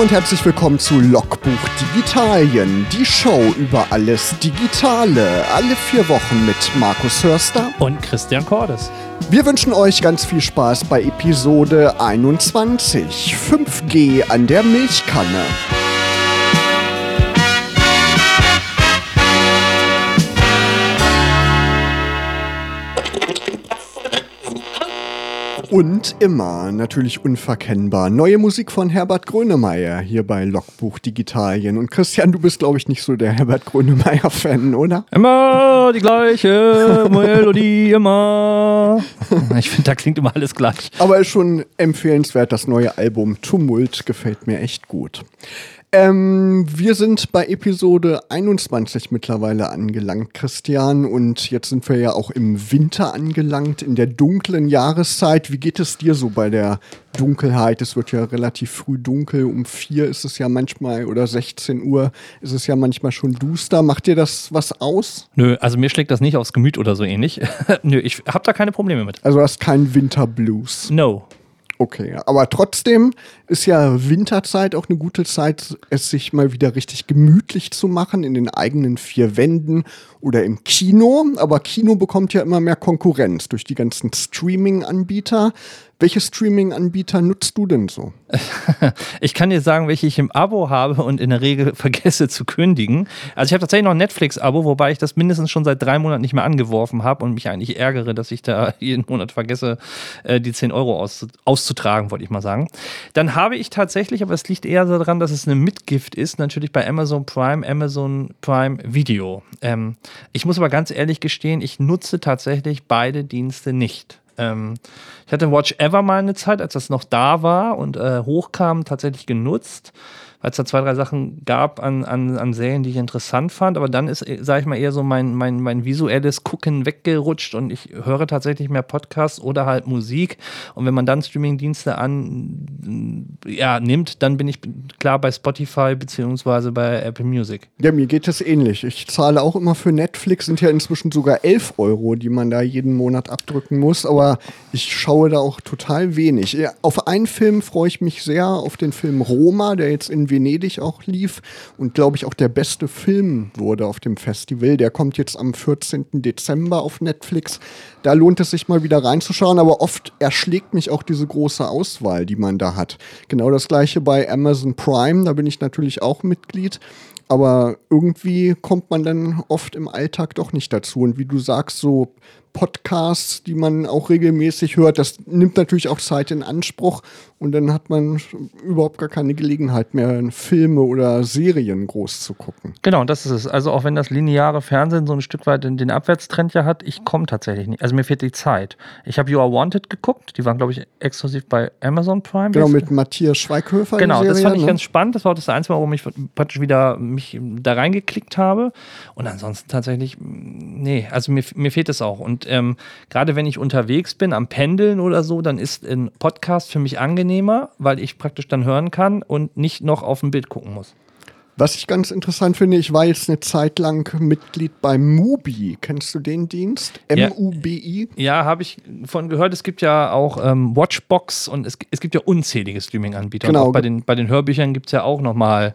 und herzlich willkommen zu Logbuch Digitalien, die Show über alles Digitale, alle vier Wochen mit Markus Hörster und Christian Cordes. Wir wünschen euch ganz viel Spaß bei Episode 21, 5G an der Milchkanne. Und immer natürlich unverkennbar. Neue Musik von Herbert Grönemeyer hier bei Logbuch Digitalien. Und Christian, du bist, glaube ich, nicht so der Herbert Grönemeyer-Fan, oder? Immer die gleiche Melodie, immer. Ich finde, da klingt immer alles gleich. Aber ist schon empfehlenswert, das neue Album Tumult gefällt mir echt gut. Ähm, wir sind bei Episode 21 mittlerweile angelangt, Christian. Und jetzt sind wir ja auch im Winter angelangt, in der dunklen Jahreszeit. Wie geht es dir so bei der Dunkelheit? Es wird ja relativ früh dunkel. Um vier ist es ja manchmal, oder 16 Uhr ist es ja manchmal schon duster. Macht dir das was aus? Nö, also mir schlägt das nicht aufs Gemüt oder so ähnlich. Nö, ich habe da keine Probleme mit. Also hast keinen Winterblues? No. Okay, aber trotzdem ist ja Winterzeit auch eine gute Zeit, es sich mal wieder richtig gemütlich zu machen in den eigenen vier Wänden oder im Kino. Aber Kino bekommt ja immer mehr Konkurrenz durch die ganzen Streaming-Anbieter. Welche Streaming-Anbieter nutzt du denn so? ich kann dir sagen, welche ich im Abo habe und in der Regel vergesse zu kündigen. Also ich habe tatsächlich noch ein Netflix-Abo, wobei ich das mindestens schon seit drei Monaten nicht mehr angeworfen habe und mich eigentlich ärgere, dass ich da jeden Monat vergesse, äh, die 10 Euro auszutragen, wollte ich mal sagen. Dann habe ich tatsächlich, aber es liegt eher daran, dass es eine Mitgift ist, natürlich bei Amazon Prime, Amazon Prime Video. Ähm, ich muss aber ganz ehrlich gestehen, ich nutze tatsächlich beide Dienste nicht. Ähm, ich hatte Watch Ever mal eine Zeit, als das noch da war und äh, hochkam, tatsächlich genutzt weil es da zwei, drei Sachen gab an, an, an Serien, die ich interessant fand. Aber dann ist, sage ich mal, eher so mein, mein, mein visuelles Gucken weggerutscht und ich höre tatsächlich mehr Podcasts oder halt Musik. Und wenn man dann Streamingdienste an ja, nimmt, dann bin ich klar bei Spotify beziehungsweise bei Apple Music. Ja, mir geht es ähnlich. Ich zahle auch immer für Netflix, sind ja inzwischen sogar 11 Euro, die man da jeden Monat abdrücken muss. Aber ich schaue da auch total wenig. Auf einen Film freue ich mich sehr, auf den Film Roma, der jetzt in Venedig auch lief und glaube ich auch der beste Film wurde auf dem Festival. Der kommt jetzt am 14. Dezember auf Netflix. Da lohnt es sich mal wieder reinzuschauen, aber oft erschlägt mich auch diese große Auswahl, die man da hat. Genau das gleiche bei Amazon Prime, da bin ich natürlich auch Mitglied. Aber irgendwie kommt man dann oft im Alltag doch nicht dazu. Und wie du sagst, so Podcasts, die man auch regelmäßig hört. Das nimmt natürlich auch Zeit in Anspruch und dann hat man überhaupt gar keine Gelegenheit mehr, Filme oder Serien groß zu gucken. Genau, das ist es. Also auch wenn das lineare Fernsehen so ein Stück weit den Abwärtstrend ja hat, ich komme tatsächlich nicht. Also mir fehlt die Zeit. Ich habe You Are Wanted geguckt, die waren, glaube ich, exklusiv bei Amazon Prime. Genau, mit Matthias Schweighöfer. Genau, Serie, das fand ich ne? ganz spannend. Das war das Einzige, warum ich praktisch wieder mich da reingeklickt habe. Und ansonsten tatsächlich, nee, also mir, mir fehlt es auch. Und ähm, gerade wenn ich unterwegs bin, am Pendeln oder so, dann ist ein Podcast für mich angenehmer, weil ich praktisch dann hören kann und nicht noch auf ein Bild gucken muss. Was ich ganz interessant finde, ich war jetzt eine Zeit lang Mitglied bei Mubi. Kennst du den Dienst? M-U-B-I? Ja, ja habe ich von gehört. Es gibt ja auch ähm, Watchbox und es, es gibt ja unzählige Streaming-Anbieter. Genau. Auch bei den, bei den Hörbüchern gibt es ja auch nochmal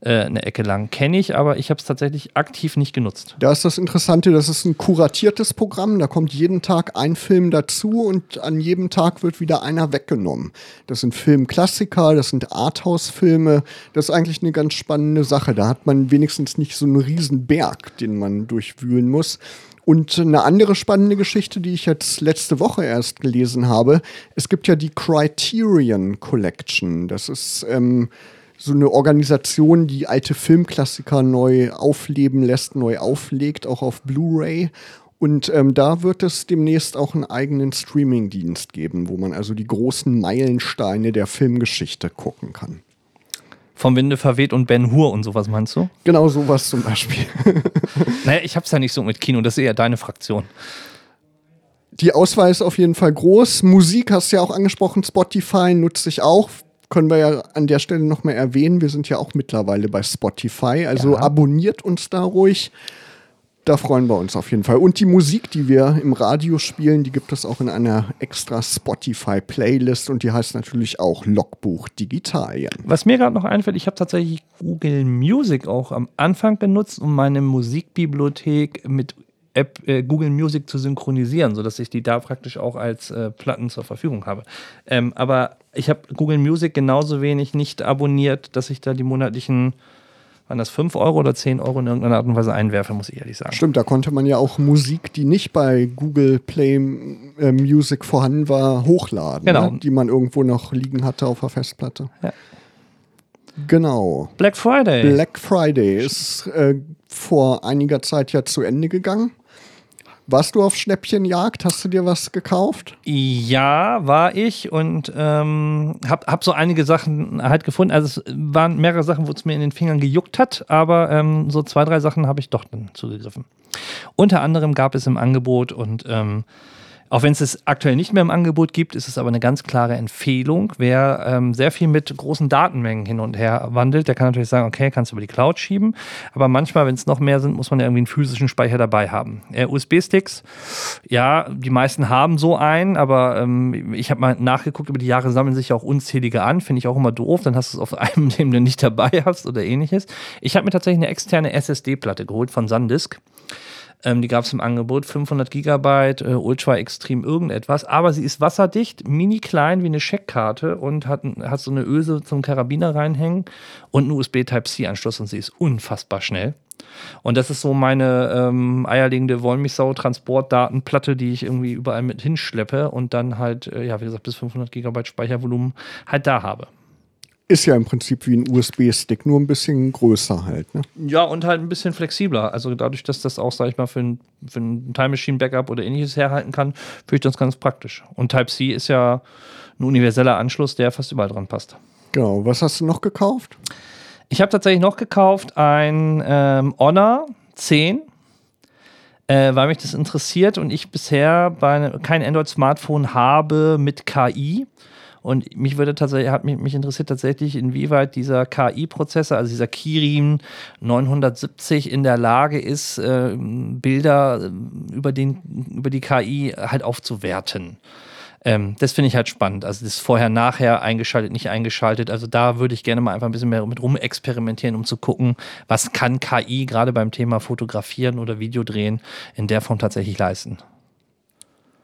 äh, eine Ecke lang. Kenne ich, aber ich habe es tatsächlich aktiv nicht genutzt. Da ist das Interessante, das ist ein kuratiertes Programm. Da kommt jeden Tag ein Film dazu und an jedem Tag wird wieder einer weggenommen. Das sind Filmklassiker, das sind Arthouse-Filme. Das ist eigentlich eine ganz spannende Sache. Da hat man wenigstens nicht so einen riesen Berg, den man durchwühlen muss. Und eine andere spannende Geschichte, die ich jetzt letzte Woche erst gelesen habe, es gibt ja die Criterion Collection. Das ist ähm, so eine Organisation, die alte Filmklassiker neu aufleben lässt, neu auflegt, auch auf Blu-ray. Und ähm, da wird es demnächst auch einen eigenen Streaming-Dienst geben, wo man also die großen Meilensteine der Filmgeschichte gucken kann. Vom Winde verweht und Ben Hur und sowas meinst du? Genau sowas zum Beispiel. naja, ich hab's ja nicht so mit Kino, das ist eher deine Fraktion. Die Auswahl ist auf jeden Fall groß. Musik hast du ja auch angesprochen, Spotify nutze ich auch können wir ja an der Stelle nochmal erwähnen, wir sind ja auch mittlerweile bei Spotify, also ja. abonniert uns da ruhig. Da freuen wir uns auf jeden Fall. Und die Musik, die wir im Radio spielen, die gibt es auch in einer extra Spotify-Playlist und die heißt natürlich auch Logbuch Digitalien. Was mir gerade noch einfällt, ich habe tatsächlich Google Music auch am Anfang genutzt, um meine Musikbibliothek mit App äh, Google Music zu synchronisieren, sodass ich die da praktisch auch als äh, Platten zur Verfügung habe. Ähm, aber ich habe Google Music genauso wenig nicht abonniert, dass ich da die monatlichen waren das 5 Euro oder 10 Euro in irgendeiner Art und Weise einwerfe, muss ich ehrlich sagen. Stimmt, da konnte man ja auch Musik, die nicht bei Google Play äh, Music vorhanden war, hochladen, Genau. ne? die man irgendwo noch liegen hatte auf der Festplatte. Ja. Genau. Black Friday. Black Friday ist äh, vor einiger Zeit ja zu Ende gegangen. Warst du auf Schnäppchenjagd? Hast du dir was gekauft? Ja, war ich und ähm, hab, hab so einige Sachen halt gefunden. Also es waren mehrere Sachen, wo es mir in den Fingern gejuckt hat, aber ähm, so zwei, drei Sachen habe ich doch dann zugegriffen. Unter anderem gab es im Angebot und ähm, auch wenn es es aktuell nicht mehr im Angebot gibt, ist es aber eine ganz klare Empfehlung. Wer ähm, sehr viel mit großen Datenmengen hin und her wandelt, der kann natürlich sagen, okay, kannst du über die Cloud schieben. Aber manchmal, wenn es noch mehr sind, muss man ja irgendwie einen physischen Speicher dabei haben. Äh, USB-Sticks, ja, die meisten haben so einen, aber ähm, ich habe mal nachgeguckt, über die Jahre sammeln sich ja auch unzählige an. Finde ich auch immer doof. Dann hast du es auf einem, den du nicht dabei hast oder ähnliches. Ich habe mir tatsächlich eine externe SSD-Platte geholt von SanDisk. Ähm, die gab es im Angebot, 500 Gigabyte, äh, Ultra Extrem irgendetwas. Aber sie ist wasserdicht, mini klein wie eine Scheckkarte und hat, hat so eine Öse zum Karabiner reinhängen und einen USB Type-C-Anschluss und sie ist unfassbar schnell. Und das ist so meine ähm, eierlegende Wollmilchsau-Transportdatenplatte, die ich irgendwie überall mit hinschleppe und dann halt, äh, ja, wie gesagt, bis 500 Gigabyte Speichervolumen halt da habe. Ist ja im Prinzip wie ein USB-Stick, nur ein bisschen größer halt. Ne? Ja, und halt ein bisschen flexibler. Also dadurch, dass das auch, sag ich mal, für ein, für ein Time Machine Backup oder ähnliches herhalten kann, finde ich das ganz praktisch. Und Type-C ist ja ein universeller Anschluss, der fast überall dran passt. Genau. Was hast du noch gekauft? Ich habe tatsächlich noch gekauft ein ähm, Honor 10, äh, weil mich das interessiert und ich bisher bei, kein Android-Smartphone habe mit KI. Und mich würde tatsächlich, hat mich, mich interessiert tatsächlich, inwieweit dieser KI-Prozessor, also dieser Kirin 970 in der Lage ist, äh, Bilder äh, über, den, über die KI halt aufzuwerten. Ähm, das finde ich halt spannend. Also das vorher, nachher eingeschaltet, nicht eingeschaltet. Also da würde ich gerne mal einfach ein bisschen mehr mit rumexperimentieren, um zu gucken, was kann KI gerade beim Thema Fotografieren oder Videodrehen in der Form tatsächlich leisten.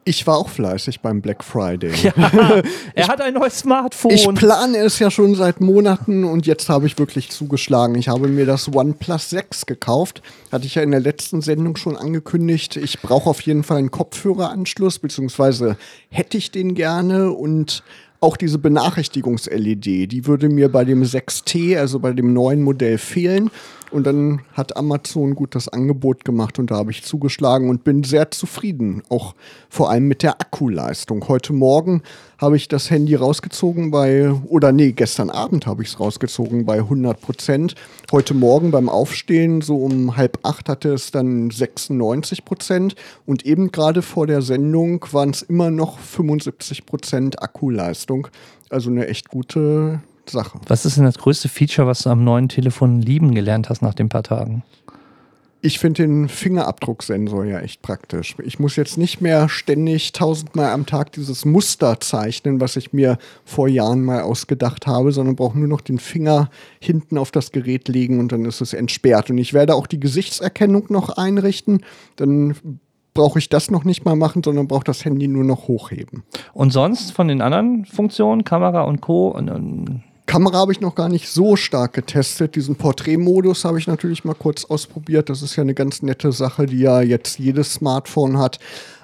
Ich war auch fleißig beim Black Friday. er hat ein neues Smartphone. Ich plane es ja schon seit Monaten und jetzt habe ich wirklich zugeschlagen. Ich habe mir das OnePlus 6 gekauft. Hatte ich ja in der letzten Sendung schon angekündigt. Ich brauche auf jeden Fall einen Kopfhöreranschluss, beziehungsweise hätte ich den gerne und auch diese Benachrichtigungs-LED, die würde mir bei dem 6T, also bei dem neuen Modell, fehlen. Und dann hat Amazon gut das Angebot gemacht und da habe ich zugeschlagen und bin sehr zufrieden. Auch vor allem mit der Akkuleistung. Heute Morgen habe ich das Handy rausgezogen bei, oder nee, gestern Abend habe ich es rausgezogen bei 100 Prozent. Heute Morgen beim Aufstehen, so um halb acht, hatte es dann 96 Prozent. Und eben gerade vor der Sendung waren es immer noch 75 Prozent Akkuleistung. Also eine echt gute Sache. Was ist denn das größte Feature, was du am neuen Telefon lieben gelernt hast nach den paar Tagen? Ich finde den Fingerabdrucksensor ja echt praktisch. Ich muss jetzt nicht mehr ständig tausendmal am Tag dieses Muster zeichnen, was ich mir vor Jahren mal ausgedacht habe, sondern brauche nur noch den Finger hinten auf das Gerät legen und dann ist es entsperrt. Und ich werde auch die Gesichtserkennung noch einrichten. Dann brauche ich das noch nicht mal machen, sondern brauche das Handy nur noch hochheben. Und sonst von den anderen Funktionen, Kamera und Co. Und, und Kamera habe ich noch gar nicht so stark getestet. Diesen Porträtmodus habe ich natürlich mal kurz ausprobiert. Das ist ja eine ganz nette Sache, die ja jetzt jedes Smartphone hat.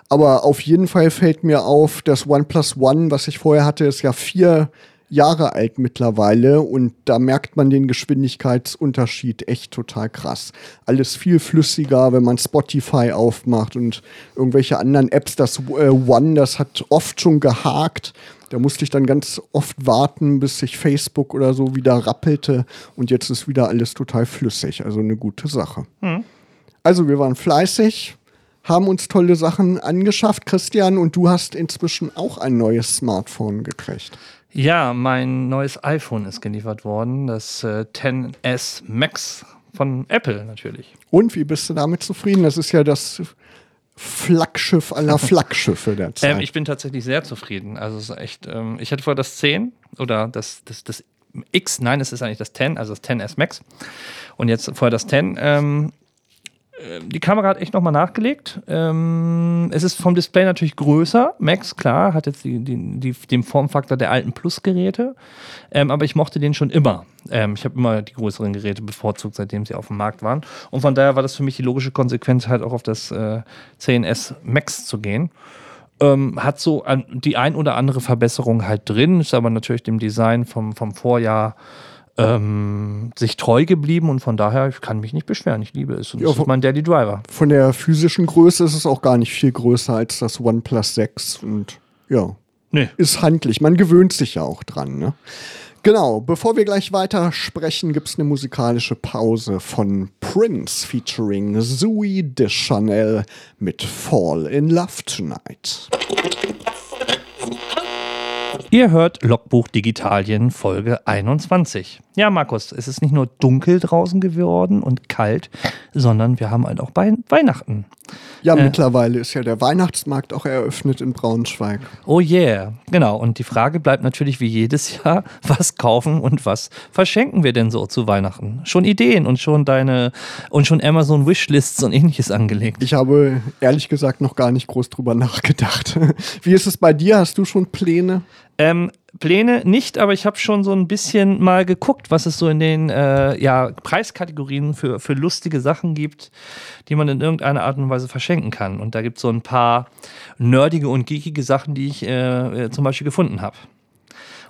Aber auf jeden Fall fällt mir auf, das OnePlus One, was ich vorher hatte, ist ja vier Jahre alt mittlerweile und da merkt man den Geschwindigkeitsunterschied echt total krass. Alles viel flüssiger, wenn man Spotify aufmacht und irgendwelche anderen Apps. Das äh, One, das hat oft schon gehakt. Da musste ich dann ganz oft warten, bis sich Facebook oder so wieder rappelte und jetzt ist wieder alles total flüssig. Also eine gute Sache. Mhm. Also wir waren fleißig, haben uns tolle Sachen angeschafft, Christian, und du hast inzwischen auch ein neues Smartphone gekriegt. Ja, mein neues iPhone ist geliefert worden, das äh, 10s Max von Apple natürlich. Und wie bist du damit zufrieden? Das ist ja das Flaggschiff aller Flaggschiffe der Zeit. Ähm, ich bin tatsächlich sehr zufrieden. Also es ist echt, ähm, ich hatte vorher das 10 oder das, das, das X, nein, es ist eigentlich das 10, also das 10S Max. Und jetzt vorher das 10. Ähm, äh, die Kamera hat echt nochmal nachgelegt. Ähm, es ist vom Display natürlich größer. Max, klar, hat jetzt die, die, die, den Formfaktor der alten Plus-Geräte. Ähm, aber ich mochte den schon immer. Ähm, ich habe immer die größeren Geräte bevorzugt, seitdem sie auf dem Markt waren. Und von daher war das für mich die logische Konsequenz, halt auch auf das äh, 10S Max zu gehen. Ähm, hat so an, die ein oder andere Verbesserung halt drin, ist aber natürlich dem Design vom, vom Vorjahr ähm, sich treu geblieben und von daher, ich kann mich nicht beschweren. Ich liebe es. Und Ja, das ist von- mein Daddy Driver. Von der physischen Größe ist es auch gar nicht viel größer als das OnePlus 6 und ja, Nee. ist handlich. Man gewöhnt sich ja auch dran, ne? Genau, bevor wir gleich weiter sprechen, gibt es eine musikalische Pause von Prince featuring Zooey Deschanel mit Fall in Love Tonight. Ihr hört Logbuch Digitalien Folge 21. Ja, Markus, es ist nicht nur dunkel draußen geworden und kalt, sondern wir haben halt auch bei Weihnachten. Ja, Äh. mittlerweile ist ja der Weihnachtsmarkt auch eröffnet in Braunschweig. Oh yeah, genau. Und die Frage bleibt natürlich wie jedes Jahr, was kaufen und was verschenken wir denn so zu Weihnachten? Schon Ideen und schon deine und schon Amazon Wishlists und ähnliches angelegt. Ich habe ehrlich gesagt noch gar nicht groß drüber nachgedacht. Wie ist es bei dir? Hast du schon Pläne? Ähm, Pläne nicht, aber ich habe schon so ein bisschen mal geguckt, was es so in den äh, ja, Preiskategorien für, für lustige Sachen gibt, die man in irgendeiner Art und Weise verschenken kann. Und da gibt es so ein paar nerdige und geekige Sachen, die ich äh, äh, zum Beispiel gefunden habe.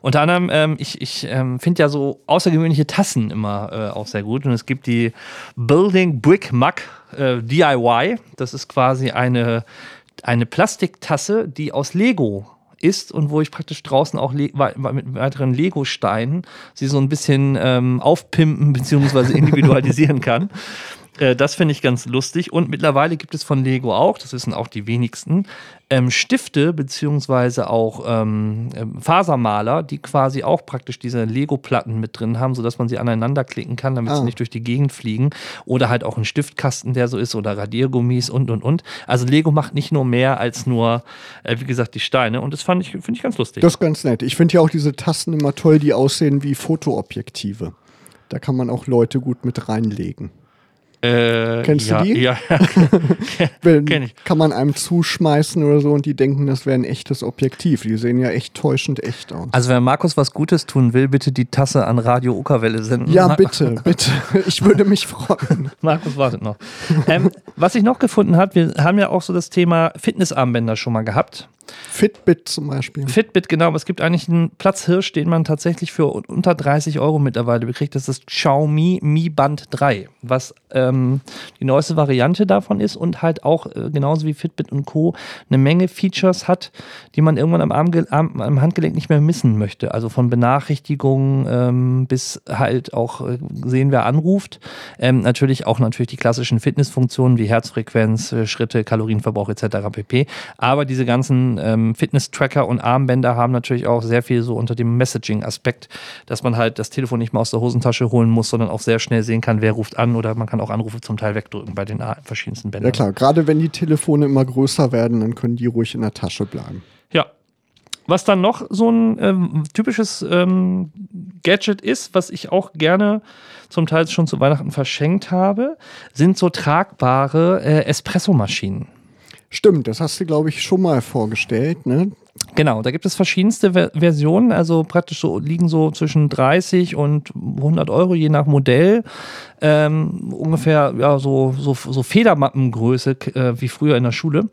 Unter anderem, ähm, ich, ich ähm, finde ja so außergewöhnliche Tassen immer äh, auch sehr gut. Und es gibt die Building Brick Mug äh, DIY. Das ist quasi eine, eine Plastiktasse, die aus Lego ist und wo ich praktisch draußen auch mit weiteren Lego-Steinen sie so ein bisschen ähm, aufpimpen bzw. individualisieren kann. Äh, Das finde ich ganz lustig. Und mittlerweile gibt es von Lego auch, das wissen auch die wenigsten, ähm, Stifte beziehungsweise auch ähm, ähm, Fasermaler, die quasi auch praktisch diese Lego-Platten mit drin haben, sodass man sie aneinander klicken kann, damit sie Ah. nicht durch die Gegend fliegen. Oder halt auch ein Stiftkasten, der so ist, oder Radiergummis und und und. Also Lego macht nicht nur mehr als nur, äh, wie gesagt, die Steine. Und das fand ich, finde ich ganz lustig. Das ist ganz nett. Ich finde ja auch diese Tassen immer toll, die aussehen wie Fotoobjektive. Da kann man auch Leute gut mit reinlegen. Äh, Kennst du ja, die? Ja, Wenn, Kenn ich. Kann man einem zuschmeißen oder so und die denken, das wäre ein echtes Objektiv. Die sehen ja echt täuschend echt aus. Also wenn Markus was Gutes tun will, bitte die Tasse an Radio Uckerwelle senden. Ja, bitte, bitte. Ich würde mich freuen. Markus wartet noch. ähm, was ich noch gefunden habe, wir haben ja auch so das Thema Fitnessarmbänder schon mal gehabt. Fitbit zum Beispiel. Fitbit, genau, aber es gibt eigentlich einen Platzhirsch, den man tatsächlich für unter 30 Euro mittlerweile bekriegt. Das ist Xiaomi Mi Band 3, was ähm, die neueste Variante davon ist und halt auch äh, genauso wie Fitbit und Co. eine Menge Features hat, die man irgendwann am, Arm, am, am Handgelenk nicht mehr missen möchte. Also von Benachrichtigungen ähm, bis halt auch äh, sehen, wer anruft. Ähm, natürlich auch natürlich die klassischen Fitnessfunktionen wie Herzfrequenz, äh, Schritte, Kalorienverbrauch etc. pp. Aber diese ganzen ähm, Fitness-Tracker und Armbänder haben natürlich auch sehr viel so unter dem Messaging-Aspekt, dass man halt das Telefon nicht mehr aus der Hosentasche holen muss, sondern auch sehr schnell sehen kann, wer ruft an oder man kann auch Anrufe zum Teil wegdrücken bei den verschiedensten Bändern. Ja klar, gerade wenn die Telefone immer größer werden, dann können die ruhig in der Tasche bleiben. Ja. Was dann noch so ein ähm, typisches ähm, Gadget ist, was ich auch gerne zum Teil schon zu Weihnachten verschenkt habe, sind so tragbare äh, Espressomaschinen. Stimmt, das hast du, glaube ich, schon mal vorgestellt, ne? Genau, da gibt es verschiedenste Ver Versionen, also praktisch so liegen so zwischen 30 und 100 Euro je nach Modell. Ähm, ungefähr ja, so, so, so Federmappengröße äh, wie früher in der Schule.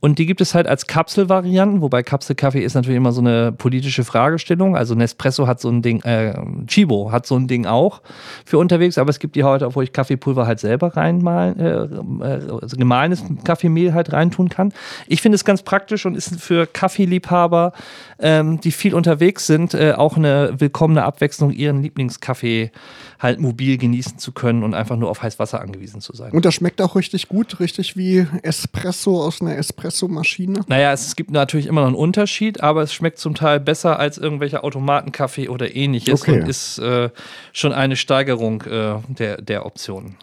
Und die gibt es halt als Kapselvarianten, wobei Kapselkaffee ist natürlich immer so eine politische Fragestellung. Also Nespresso hat so ein Ding, äh, Chibo hat so ein Ding auch für unterwegs, aber es gibt die heute, wo ich Kaffeepulver halt selber reinmalen, äh, äh, also gemahlenes Kaffeemehl halt reintun kann. Ich finde es ganz praktisch und ist für Kaffeeliebhaber Kaffeeliebhaber, ähm, die viel unterwegs sind, äh, auch eine willkommene Abwechslung, ihren Lieblingskaffee halt mobil genießen zu können und einfach nur auf Heißwasser angewiesen zu sein. Und das schmeckt auch richtig gut, richtig wie Espresso aus einer Espresso-Maschine? Naja, es gibt natürlich immer noch einen Unterschied, aber es schmeckt zum Teil besser als irgendwelche Automatenkaffee oder ähnliches Okay. und ist äh, schon eine Steigerung äh, der, der Optionen.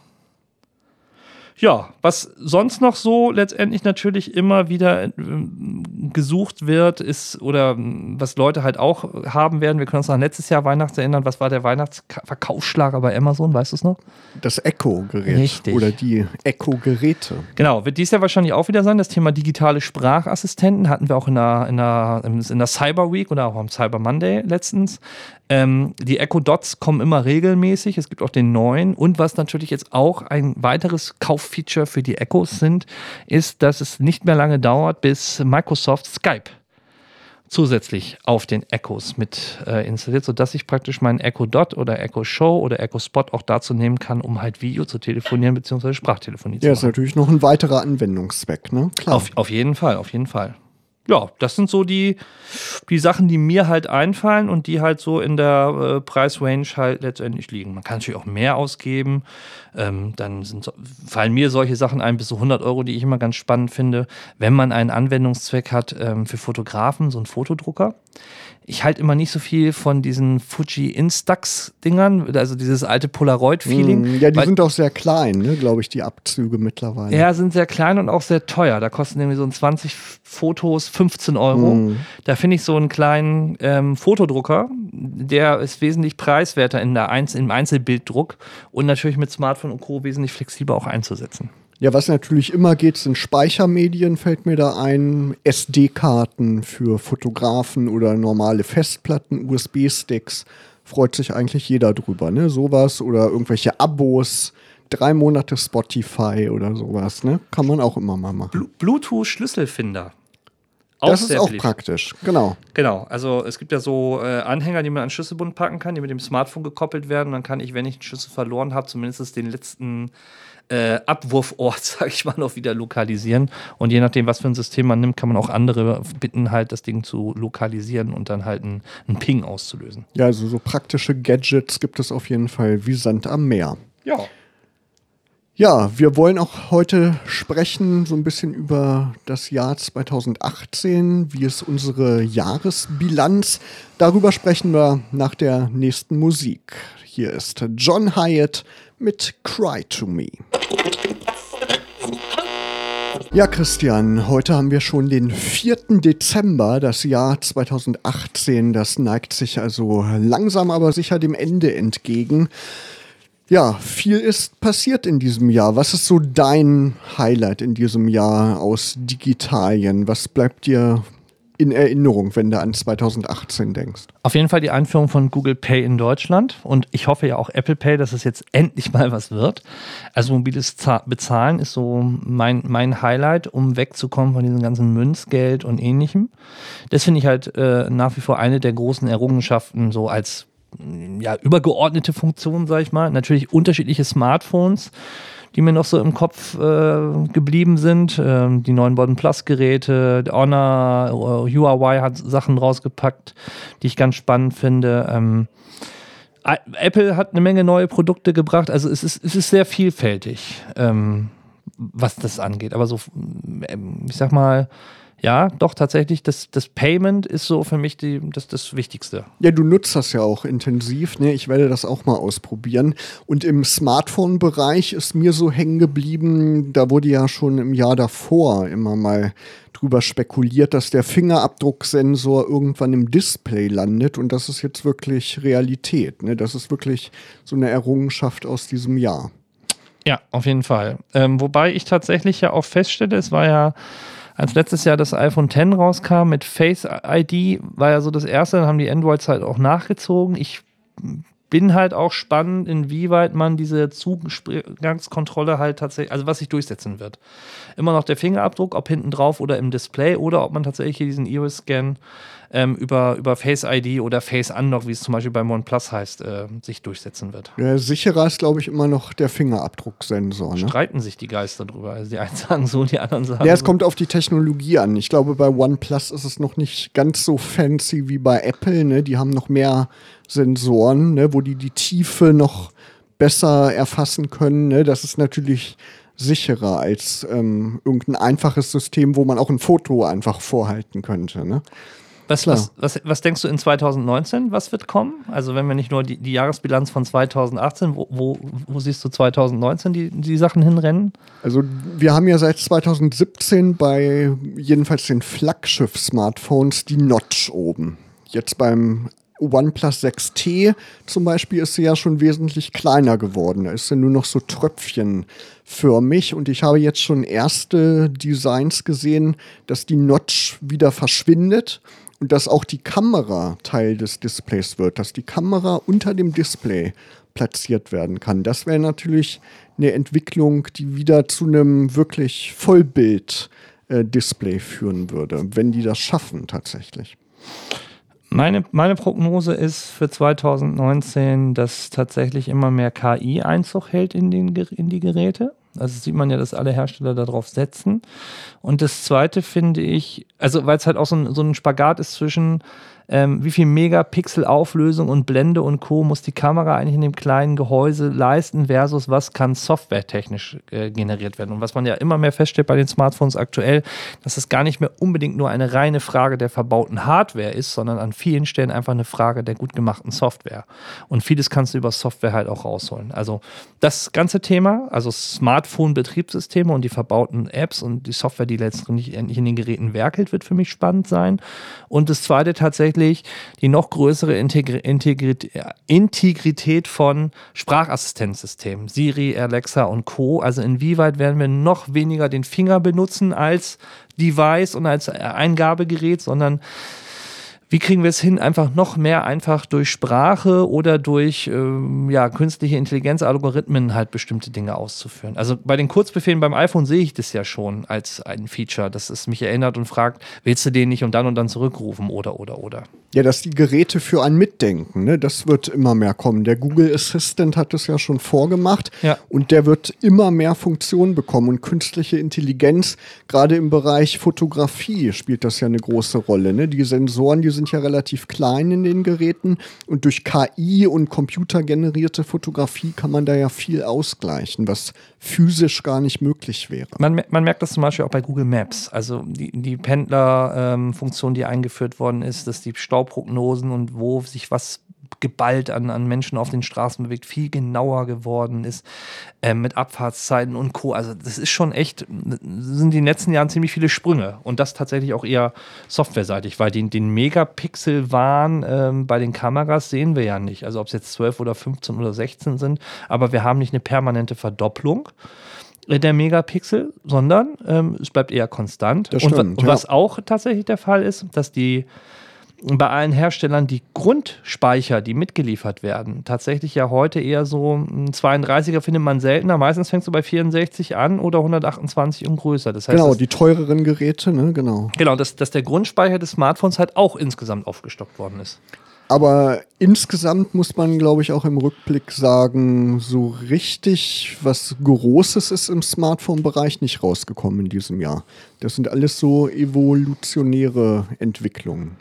Ja, was sonst noch so letztendlich natürlich immer wieder ähm, gesucht wird, ist, oder ähm, was Leute halt auch haben werden, wir können uns an letztes Jahr Weihnachts erinnern, was war der Weihnachtsverkaufsschlager bei Amazon, weißt du es noch? Das Echo-Gerät Richtig. oder die Echo-Geräte. Genau, wird dies Jahr wahrscheinlich auch wieder sein. Das Thema digitale Sprachassistenten hatten wir auch in der, in der, in der Cyber Week oder auch am Cyber Monday letztens. Ähm, die Echo Dots kommen immer regelmäßig. Es gibt auch den neuen. Und was natürlich jetzt auch ein weiteres Kauffeature für die Echos sind, ist, dass es nicht mehr lange dauert, bis Microsoft Skype zusätzlich auf den Echos mit äh, installiert, sodass ich praktisch meinen Echo Dot oder Echo Show oder Echo Spot auch dazu nehmen kann, um halt Video zu telefonieren bzw. Sprachtelefonie zu Ja, machen. ist natürlich noch ein weiterer Anwendungszweck, ne? Klar. Auf, auf jeden Fall, auf jeden Fall. Ja, das sind so die, die Sachen, die mir halt einfallen und die halt so in der äh, Preisrange halt letztendlich liegen. Man kann natürlich auch mehr ausgeben. Ähm, dann sind, fallen mir solche Sachen ein, bis zu 100 Euro, die ich immer ganz spannend finde. Wenn man einen Anwendungszweck hat ähm, für Fotografen, so einen Fotodrucker. Ich halte immer nicht so viel von diesen Fuji Instax-Dingern, also dieses alte Polaroid-Feeling. Mm, Ja, die sind auch sehr klein, ne, glaube ich, die Abzüge mittlerweile. ja, sind sehr klein und auch sehr teuer. Da kosten nämlich so ein 20 Fotos 15 Euro. Mhm. Da finde ich so einen kleinen ähm, Fotodrucker, der ist wesentlich preiswerter in der Einz im Einzelbilddruck und natürlich mit Smartphone und Co. wesentlich flexibler auch einzusetzen. Ja, was natürlich immer geht, sind Speichermedien, fällt mir da ein. SD-Karten für Fotografen oder normale Festplatten, USB-Sticks. Freut sich eigentlich jeder drüber, ne? Sowas oder irgendwelche Abos, drei Monate Spotify oder sowas, ne? Kann man auch immer mal machen. Blu- Bluetooth-Schlüsselfinder. das ist auch beliebt. praktisch, genau. Genau, also es gibt ja so äh, Anhänger, die man an Schlüsselbund packen kann, die mit dem Smartphone gekoppelt werden. Dann kann ich, wenn ich den Schlüssel verloren habe, zumindest den letzten äh, Abwurfort, sag ich mal, noch wieder lokalisieren. Und je nachdem, was für ein System man nimmt, kann man auch andere bitten, halt das Ding zu lokalisieren und dann halt einen, einen Ping auszulösen. Ja, also so praktische Gadgets gibt es auf jeden Fall wie Sand am Meer. Ja. Ja, wir wollen auch heute sprechen so ein bisschen über das Jahr 2018. Wie ist unsere Jahresbilanz? Darüber sprechen wir nach der nächsten Musik. Hier ist John Hyatt mit Cry to Me. Ja, Christian, heute haben wir schon den 4. Dezember, das Jahr 2018. Das neigt sich also langsam aber sicher dem Ende entgegen. Ja, viel ist passiert in diesem Jahr. Was ist so dein Highlight in diesem Jahr aus Digitalien? Was bleibt dir in Erinnerung, wenn du an 2018 denkst? Auf jeden Fall die Einführung von Google Pay in Deutschland und ich hoffe ja auch Apple Pay, dass es jetzt endlich mal was wird. Also mobiles Za- Bezahlen ist so mein, mein Highlight, um wegzukommen von diesem ganzen Münzgeld und ähnlichem. Das finde ich halt äh, nach wie vor eine der großen Errungenschaften so als ja, übergeordnete Funktion, sag ich mal. Natürlich unterschiedliche Smartphones, die mir noch so im Kopf äh, geblieben sind. Ähm, die neuen Borden Plus Geräte, Honor, äh, Huawei hat Sachen rausgepackt, die ich ganz spannend finde. Ähm, Apple hat eine Menge neue Produkte gebracht. Also es ist, es ist sehr vielfältig, ähm, was das angeht. Aber so, ähm, ich sag mal, ja, doch tatsächlich, das, das Payment ist so für mich die, das, das Wichtigste. Ja, du nutzt das ja auch intensiv. Ne? Ich werde das auch mal ausprobieren. Und im Smartphone-Bereich ist mir so hängen geblieben, da wurde ja schon im Jahr davor immer mal drüber spekuliert, dass der Fingerabdrucksensor irgendwann im Display landet. Und das ist jetzt wirklich Realität. Ne? Das ist wirklich so eine Errungenschaft aus diesem Jahr. Ja, auf jeden Fall. Ähm, wobei ich tatsächlich ja auch feststelle, es war ja, als letztes Jahr das iPhone X rauskam mit Face ID, war ja so das erste, dann haben die Androids halt auch nachgezogen. Ich bin halt auch spannend, inwieweit man diese Zugangskontrolle halt tatsächlich, also was sich durchsetzen wird. Immer noch der Fingerabdruck, ob hinten drauf oder im Display oder ob man tatsächlich hier diesen Iris-Scan ähm, über, über Face ID oder Face Unlock, wie es zum Beispiel beim OnePlus heißt, äh, sich durchsetzen wird. Ja, sicherer ist, glaube ich, immer noch der Fingerabdrucksensor. Ne? Streiten sich die Geister drüber. Also die einen sagen so, die anderen sagen Ja, es so. kommt auf die Technologie an. Ich glaube, bei OnePlus ist es noch nicht ganz so fancy wie bei Apple. Ne? Die haben noch mehr Sensoren, ne? wo die die Tiefe noch besser erfassen können. Ne? Das ist natürlich sicherer als ähm, irgendein einfaches System, wo man auch ein Foto einfach vorhalten könnte. Ne? Was, was, was, was, denkst du in 2019, was wird kommen? Also wenn wir nicht nur die, die Jahresbilanz von 2018, wo, wo, wo, siehst du 2019 die, die Sachen hinrennen? Also wir haben ja seit 2017 bei jedenfalls den Flaggschiff-Smartphones die Notch oben. Jetzt beim OnePlus 6T zum Beispiel ist sie ja schon wesentlich kleiner geworden. Da ist sie nur noch so tröpfchenförmig und ich habe jetzt schon erste Designs gesehen, dass die Notch wieder verschwindet und dass auch die Kamera Teil des Displays wird, dass die Kamera unter dem Display platziert werden kann. Das wäre natürlich eine Entwicklung, die wieder zu einem wirklich Vollbild-Display führen würde, wenn die das schaffen tatsächlich. Meine, meine Prognose ist für 2019, dass tatsächlich immer mehr KI Einzug hält in, den, in die Geräte. Also sieht man ja, dass alle Hersteller darauf setzen. Und das Zweite finde ich, also weil es halt auch so ein, so ein Spagat ist zwischen ähm, wie viel Megapixel Auflösung und Blende und Co. muss die Kamera eigentlich in dem kleinen Gehäuse leisten versus was kann softwaretechnisch äh, generiert werden. Und was man ja immer mehr feststellt bei den Smartphones aktuell, dass es gar nicht mehr unbedingt nur eine reine Frage der verbauten Hardware ist, sondern an vielen Stellen einfach eine Frage der gut gemachten Software. Und vieles kannst du über Software halt auch rausholen. Also das ganze Thema, also Smartphone-Betriebssysteme und die verbauten Apps und die Software, die letztendlich in den Geräten werkelt, wird für mich spannend sein. Und das zweite tatsächlich tatsächlich die noch größere Integri Integrit Integrität von Sprachassistenzsystemen, Siri, Alexa und Co. Also inwieweit werden wir noch weniger den Finger benutzen als Device und als Eingabegerät, sondern wie kriegen wir es hin, einfach noch mehr einfach durch Sprache oder durch ähm, ja, künstliche Intelligenz-Algorithmen halt bestimmte Dinge auszuführen? Also bei den Kurzbefehlen beim iPhone sehe ich das ja schon als ein Feature, dass es mich erinnert und fragt, willst du den nicht und dann und dann zurückrufen oder oder oder. Ja, dass die Geräte für ein Mitdenken, ne, das wird immer mehr kommen. Der Google Assistant hat es ja schon vorgemacht ja. und der wird immer mehr Funktionen bekommen und künstliche Intelligenz, gerade im Bereich Fotografie spielt das ja eine große Rolle. Ne? Die Sensoren, die sind sind ja relativ klein in den Geräten und durch KI und computergenerierte Fotografie kann man da ja viel ausgleichen, was physisch gar nicht möglich wäre. Man, man merkt das zum Beispiel auch bei Google Maps. Also die, die Pendler-Funktion, ähm, die eingeführt worden ist, dass die Stauprognosen und wo sich was geballt an, an Menschen auf den Straßen bewegt, viel genauer geworden ist äh, mit Abfahrtszeiten und Co. Also das ist schon echt, sind die letzten Jahren ziemlich viele Sprünge und das tatsächlich auch eher softwareseitig, weil den, den Megapixel-Wahn ähm, bei den Kameras sehen wir ja nicht. Also ob es jetzt 12 oder 15 oder 16 sind, aber wir haben nicht eine permanente Verdopplung der Megapixel, sondern ähm, es bleibt eher konstant. Stimmt, und, ja. was auch tatsächlich der Fall ist, dass die bei allen Herstellern die Grundspeicher, die mitgeliefert werden, tatsächlich ja heute eher so ein 32er findet man seltener. Meistens fängst du bei 64 an oder 128 und größer. Das heißt, genau, die teureren Geräte, ne? genau. Genau, dass, dass der Grundspeicher des Smartphones halt auch insgesamt aufgestockt worden ist. Aber insgesamt muss man, glaube ich, auch im Rückblick sagen, so richtig was Großes ist im Smartphone-Bereich nicht rausgekommen in diesem Jahr. Das sind alles so evolutionäre Entwicklungen.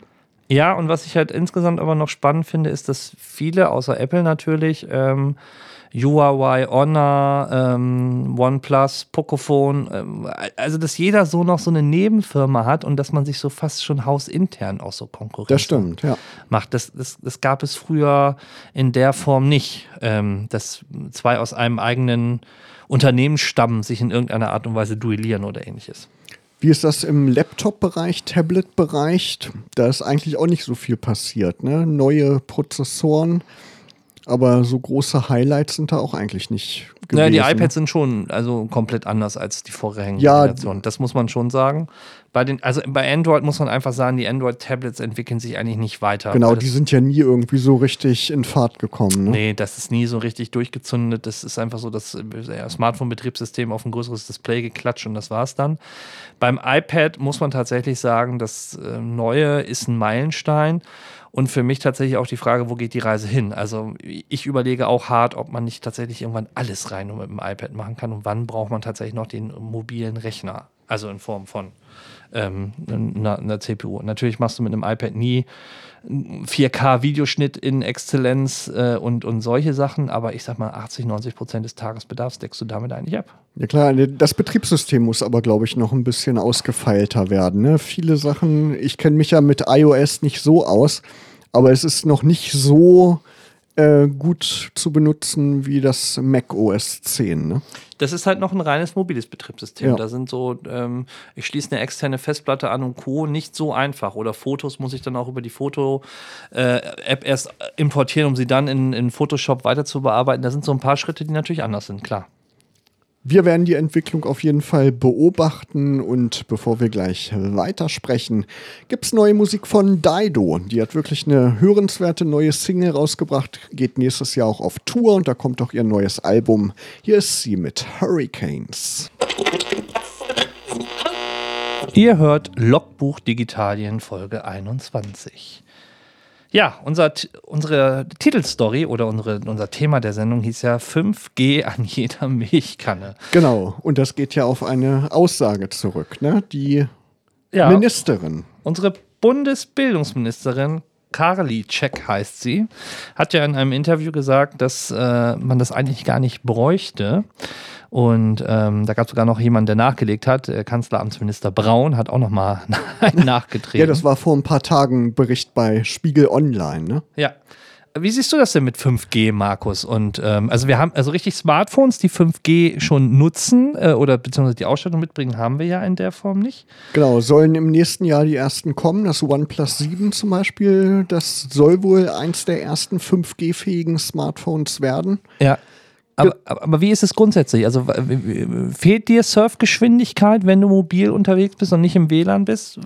Ja, und was ich halt insgesamt aber noch spannend finde, ist, dass viele, außer Apple natürlich, ähm, Huawei, Honor, ähm, OnePlus, Pocophone, ähm, also dass jeder so noch so eine Nebenfirma hat und dass man sich so fast schon hausintern auch so konkurriert. Das stimmt, ja. Macht. Das, das, das gab es früher in der Form nicht, ähm, dass zwei aus einem eigenen Unternehmensstamm sich in irgendeiner Art und Weise duellieren oder ähnliches. Wie ist das im Laptop-Bereich, Tablet-Bereich? Da ist eigentlich auch nicht so viel passiert. Ne? Neue Prozessoren, aber so große Highlights sind da auch eigentlich nicht gewesen. Naja, die iPads sind schon also komplett anders als die vorhergehende Ja, Generation. Das muss man schon sagen. Bei den, also bei Android muss man einfach sagen, die Android-Tablets entwickeln sich eigentlich nicht weiter. Genau, die sind ja nie irgendwie so richtig in Fahrt gekommen. Ne? Nee, das ist nie so richtig durchgezündet. Das ist einfach so das äh, Smartphone-Betriebssystem auf ein größeres Display geklatscht und das war's dann. Beim iPad muss man tatsächlich sagen, das äh, Neue ist ein Meilenstein. Und für mich tatsächlich auch die Frage, wo geht die Reise hin? Also ich überlege auch hart, ob man nicht tatsächlich irgendwann alles rein nur mit dem iPad machen kann und wann braucht man tatsächlich noch den mobilen Rechner. Also in Form von ähm, einer, einer CPU. Natürlich machst du mit einem iPad nie 4K-Videoschnitt in Exzellenz äh, und, und solche Sachen, aber ich sag mal, 80, 90 Prozent des Tagesbedarfs deckst du damit eigentlich ab. Ja klar, das Betriebssystem muss aber, glaube ich, noch ein bisschen ausgefeilter werden. Ne? Viele Sachen, ich kenne mich ja mit iOS nicht so aus, aber es ist noch nicht so äh, gut zu benutzen wie das Mac OS 10. Ne? Das ist halt noch ein reines mobiles Betriebssystem. Ja. Da sind so, ähm, ich schließe eine externe Festplatte an und Co. nicht so einfach. Oder Fotos muss ich dann auch über die Foto-App äh, erst importieren, um sie dann in, in Photoshop weiter zu bearbeiten. Da sind so ein paar Schritte, die natürlich anders sind, klar. Wir werden die Entwicklung auf jeden Fall beobachten und bevor wir gleich weitersprechen, gibt es neue Musik von Dido. Die hat wirklich eine hörenswerte neue Single rausgebracht, geht nächstes Jahr auch auf Tour und da kommt auch ihr neues Album. Hier ist sie mit Hurricanes. Ihr hört Logbuch Digitalien Folge 21. Ja, unser, unsere Titelstory oder unsere, unser Thema der Sendung hieß ja 5G an jeder Milchkanne. Genau, und das geht ja auf eine Aussage zurück, ne? Die ja, Ministerin. Unsere Bundesbildungsministerin Carly Check heißt sie, hat ja in einem Interview gesagt, dass äh, man das eigentlich gar nicht bräuchte. Und ähm, da gab es sogar noch jemanden, der nachgelegt hat. Der Kanzleramtsminister Braun hat auch noch mal nachgetreten. Ja, das war vor ein paar Tagen Bericht bei Spiegel Online, ne? Ja. Wie siehst du das denn mit 5G, Markus? Und ähm, also wir haben also richtig Smartphones, die 5G schon nutzen äh, oder beziehungsweise die Ausstattung mitbringen, haben wir ja in der Form nicht. Genau, sollen im nächsten Jahr die ersten kommen. Das OnePlus 7 zum Beispiel, das soll wohl eins der ersten 5G-fähigen Smartphones werden. Ja. Aber, aber, wie ist es grundsätzlich? Also fehlt dir Surfgeschwindigkeit, wenn du mobil unterwegs bist und nicht im WLAN bist?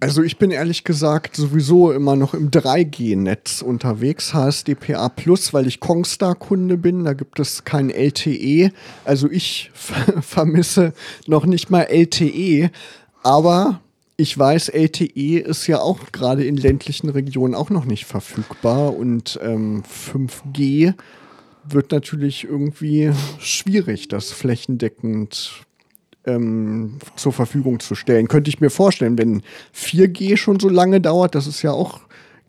Also ich bin ehrlich gesagt sowieso immer noch im 3G-Netz unterwegs, HSDPA Plus, weil ich Kongstar-Kunde bin. Da gibt es kein LTE. Also ich vermisse noch nicht mal LTE. Aber ich weiß, LTE ist ja auch gerade in ländlichen Regionen auch noch nicht verfügbar und ähm, 5G wird natürlich irgendwie schwierig, das flächendeckend ähm, zur Verfügung zu stellen. Könnte ich mir vorstellen, wenn 4G schon so lange dauert, das ist ja auch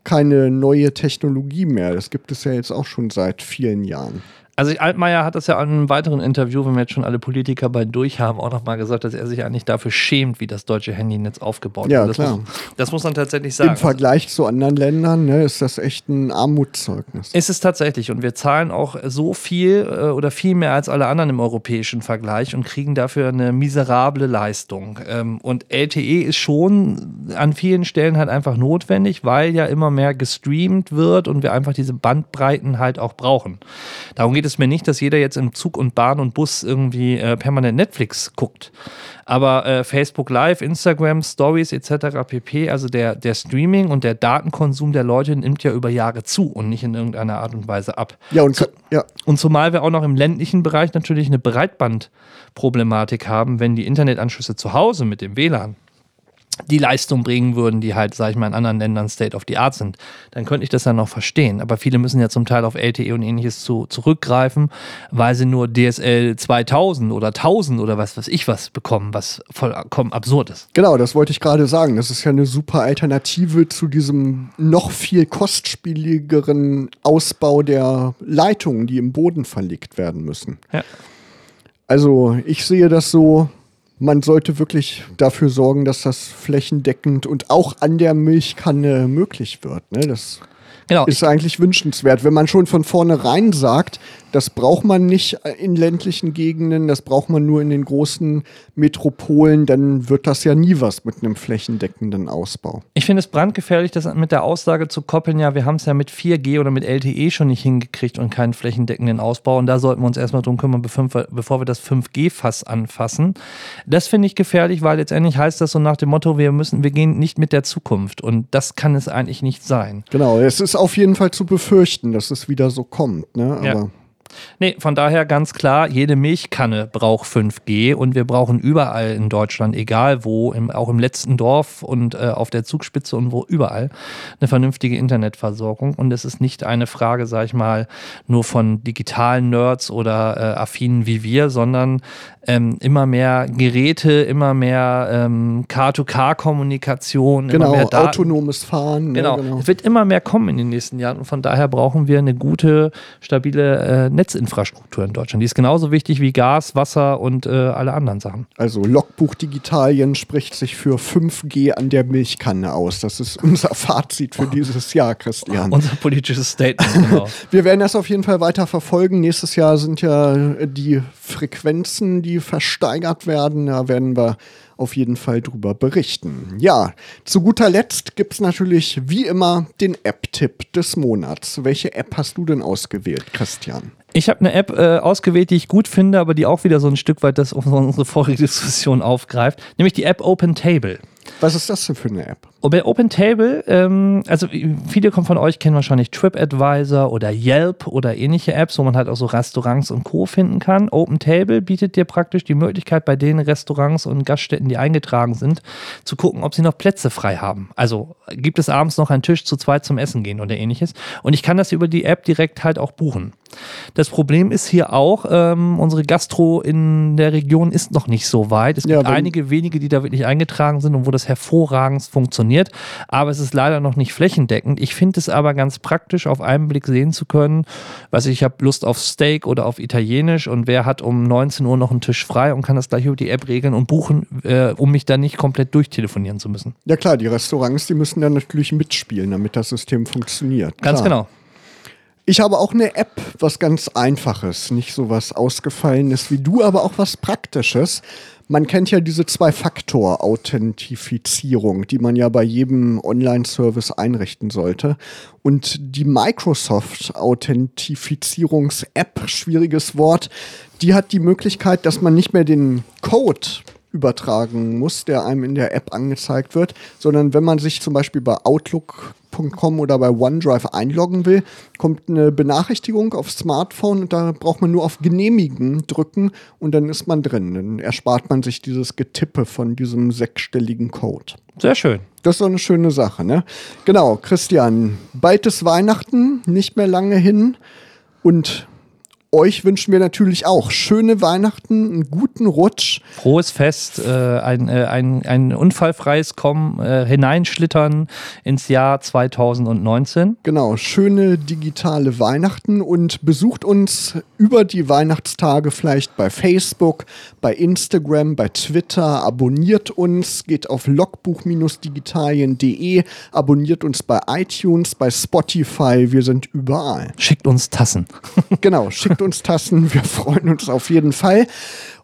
keine neue Technologie mehr. Das gibt es ja jetzt auch schon seit vielen Jahren. Also Altmaier hat das ja in einem weiteren Interview, wenn wir jetzt schon alle Politiker bei durch haben, auch nochmal gesagt, dass er sich eigentlich dafür schämt, wie das deutsche Handynetz aufgebaut ist. Ja, klar. Muss, das muss man tatsächlich sagen. Im Vergleich zu anderen Ländern ne, ist das echt ein Armutszeugnis. Ist es tatsächlich. Und wir zahlen auch so viel äh, oder viel mehr als alle anderen im europäischen Vergleich und kriegen dafür eine miserable Leistung. Ähm, und LTE ist schon an vielen Stellen halt einfach notwendig, weil ja immer mehr gestreamt wird und wir einfach diese Bandbreiten halt auch brauchen. Darum geht es es mir nicht, dass jeder jetzt im Zug und Bahn und Bus irgendwie äh, permanent Netflix guckt. Aber äh, Facebook Live, Instagram, Stories etc. pp., also der, der Streaming und der Datenkonsum der Leute nimmt ja über Jahre zu und nicht in irgendeiner Art und Weise ab. Ja, und, ja. und zumal wir auch noch im ländlichen Bereich natürlich eine Breitbandproblematik haben, wenn die Internetanschlüsse zu Hause mit dem WLAN die Leistung bringen würden, die halt, sag ich mal, in anderen Ländern State of the Art sind, dann könnte ich das ja noch verstehen. Aber viele müssen ja zum Teil auf LTE und ähnliches zu, zurückgreifen, weil sie nur DSL 2000 oder 1000 oder was weiß ich was bekommen, was vollkommen absurd ist. Genau, das wollte ich gerade sagen. Das ist ja eine super Alternative zu diesem noch viel kostspieligeren Ausbau der Leitungen, die im Boden verlegt werden müssen. Ja. Also ich sehe das so, man sollte wirklich dafür sorgen, dass das flächendeckend und auch an der Milchkanne möglich wird. Ne? Das genau. ist eigentlich wünschenswert. Wenn man schon von vornherein sagt, Das braucht man nicht in ländlichen Gegenden, das braucht man nur in den großen Metropolen, dann wird das ja nie was mit einem flächendeckenden Ausbau. Ich finde es brandgefährlich, das mit der Aussage zu koppeln, ja, wir haben es ja mit 4G oder mit LTE schon nicht hingekriegt und keinen flächendeckenden Ausbau. Und da sollten wir uns erstmal drum kümmern, bevor wir das 5G-Fass anfassen. Das finde ich gefährlich, weil letztendlich heißt das so nach dem Motto, wir müssen, wir gehen nicht mit der Zukunft. Und das kann es eigentlich nicht sein. Genau, es ist auf jeden Fall zu befürchten, dass es wieder so kommt. Ne? Aber ja. Nee, von daher ganz klar, jede Milchkanne braucht 5G und wir brauchen überall in Deutschland, egal wo, im, auch im letzten Dorf und äh, auf der Zugspitze und wo überall, eine vernünftige Internetversorgung. Und es ist nicht eine Frage, sag ich mal, nur von digitalen Nerds oder äh, Affinen wie wir, sondern ähm, immer mehr Geräte, immer mehr ähm, Car-to-Car-Kommunikation, genau, immer mehr autonomes Fahren. Ne, genau. genau. es wird immer mehr kommen in den nächsten Jahren und von daher brauchen wir eine gute, stabile äh, Netzinfrastruktur in Deutschland. Die ist genauso wichtig wie Gas, Wasser und äh, alle anderen Sachen. Also Logbuch Digitalien spricht sich für 5G an der Milchkanne aus. Das ist unser Fazit für dieses Jahr, Christian. Unser politisches Statement, genau. Wir werden das auf jeden Fall weiter verfolgen. Nächstes Jahr sind ja die Frequenzen, die versteigert werden. Da werden wir auf jeden Fall drüber berichten. Ja, zu guter Letzt gibt es natürlich wie immer den App-Tipp des Monats. Welche App hast du denn ausgewählt, Christian? Ich habe eine App äh, ausgewählt, die ich gut finde, aber die auch wieder so ein Stück weit das unsere vorige Diskussion aufgreift, nämlich die App Open Table. Was ist das denn für eine App? bei Open Table, ähm, also viele von euch kennen wahrscheinlich TripAdvisor oder Yelp oder ähnliche Apps, wo man halt auch so Restaurants und Co. finden kann. Open Table bietet dir praktisch die Möglichkeit, bei den Restaurants und Gaststätten, die eingetragen sind, zu gucken, ob sie noch Plätze frei haben. Also gibt es abends noch einen Tisch zu zweit zum Essen gehen oder ähnliches. Und ich kann das über die App direkt halt auch buchen. Das Problem ist hier auch, ähm, unsere Gastro in der Region ist noch nicht so weit. Es gibt ja, einige wenige, die da wirklich eingetragen sind und wo das hervorragend funktioniert. Aber es ist leider noch nicht flächendeckend. Ich finde es aber ganz praktisch, auf einen Blick sehen zu können, was ich, ich habe Lust auf Steak oder auf Italienisch und wer hat um 19 Uhr noch einen Tisch frei und kann das gleich über die App regeln und buchen, äh, um mich dann nicht komplett durchtelefonieren zu müssen. Ja klar, die Restaurants, die müssen dann natürlich mitspielen, damit das System funktioniert. Ganz klar. genau. Ich habe auch eine App, was ganz Einfaches, nicht so was Ausgefallenes wie du, aber auch was Praktisches. Man kennt ja diese Zwei-Faktor-Authentifizierung, die man ja bei jedem Online-Service einrichten sollte. Und die Microsoft-Authentifizierungs-App, schwieriges Wort, die hat die Möglichkeit, dass man nicht mehr den Code übertragen muss, der einem in der App angezeigt wird, sondern wenn man sich zum Beispiel bei Outlook.com oder bei OneDrive einloggen will, kommt eine Benachrichtigung aufs Smartphone und da braucht man nur auf Genehmigen drücken und dann ist man drin. Dann erspart man sich dieses Getippe von diesem sechsstelligen Code. Sehr schön. Das ist doch eine schöne Sache, ne? Genau, Christian, bald ist Weihnachten, nicht mehr lange hin und euch wünschen wir natürlich auch schöne Weihnachten, einen guten Rutsch. Frohes Fest, äh, ein, äh, ein, ein unfallfreies Kommen, äh, hineinschlittern ins Jahr 2019. Genau, schöne digitale Weihnachten und besucht uns über die Weihnachtstage vielleicht bei Facebook, bei Instagram, bei Twitter, abonniert uns, geht auf logbuch-digitalien.de, abonniert uns bei iTunes, bei Spotify, wir sind überall. Schickt uns Tassen. genau, schickt schickt uns Tassen. Wir freuen uns auf jeden Fall.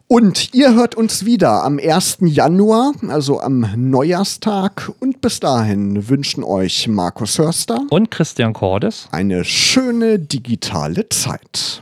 Und ihr hört uns wieder am 1. Januar, also am Neujahrstag. Und bis dahin wünschen euch Markus Hörster und Christian Cordes eine schöne digitale Zeit.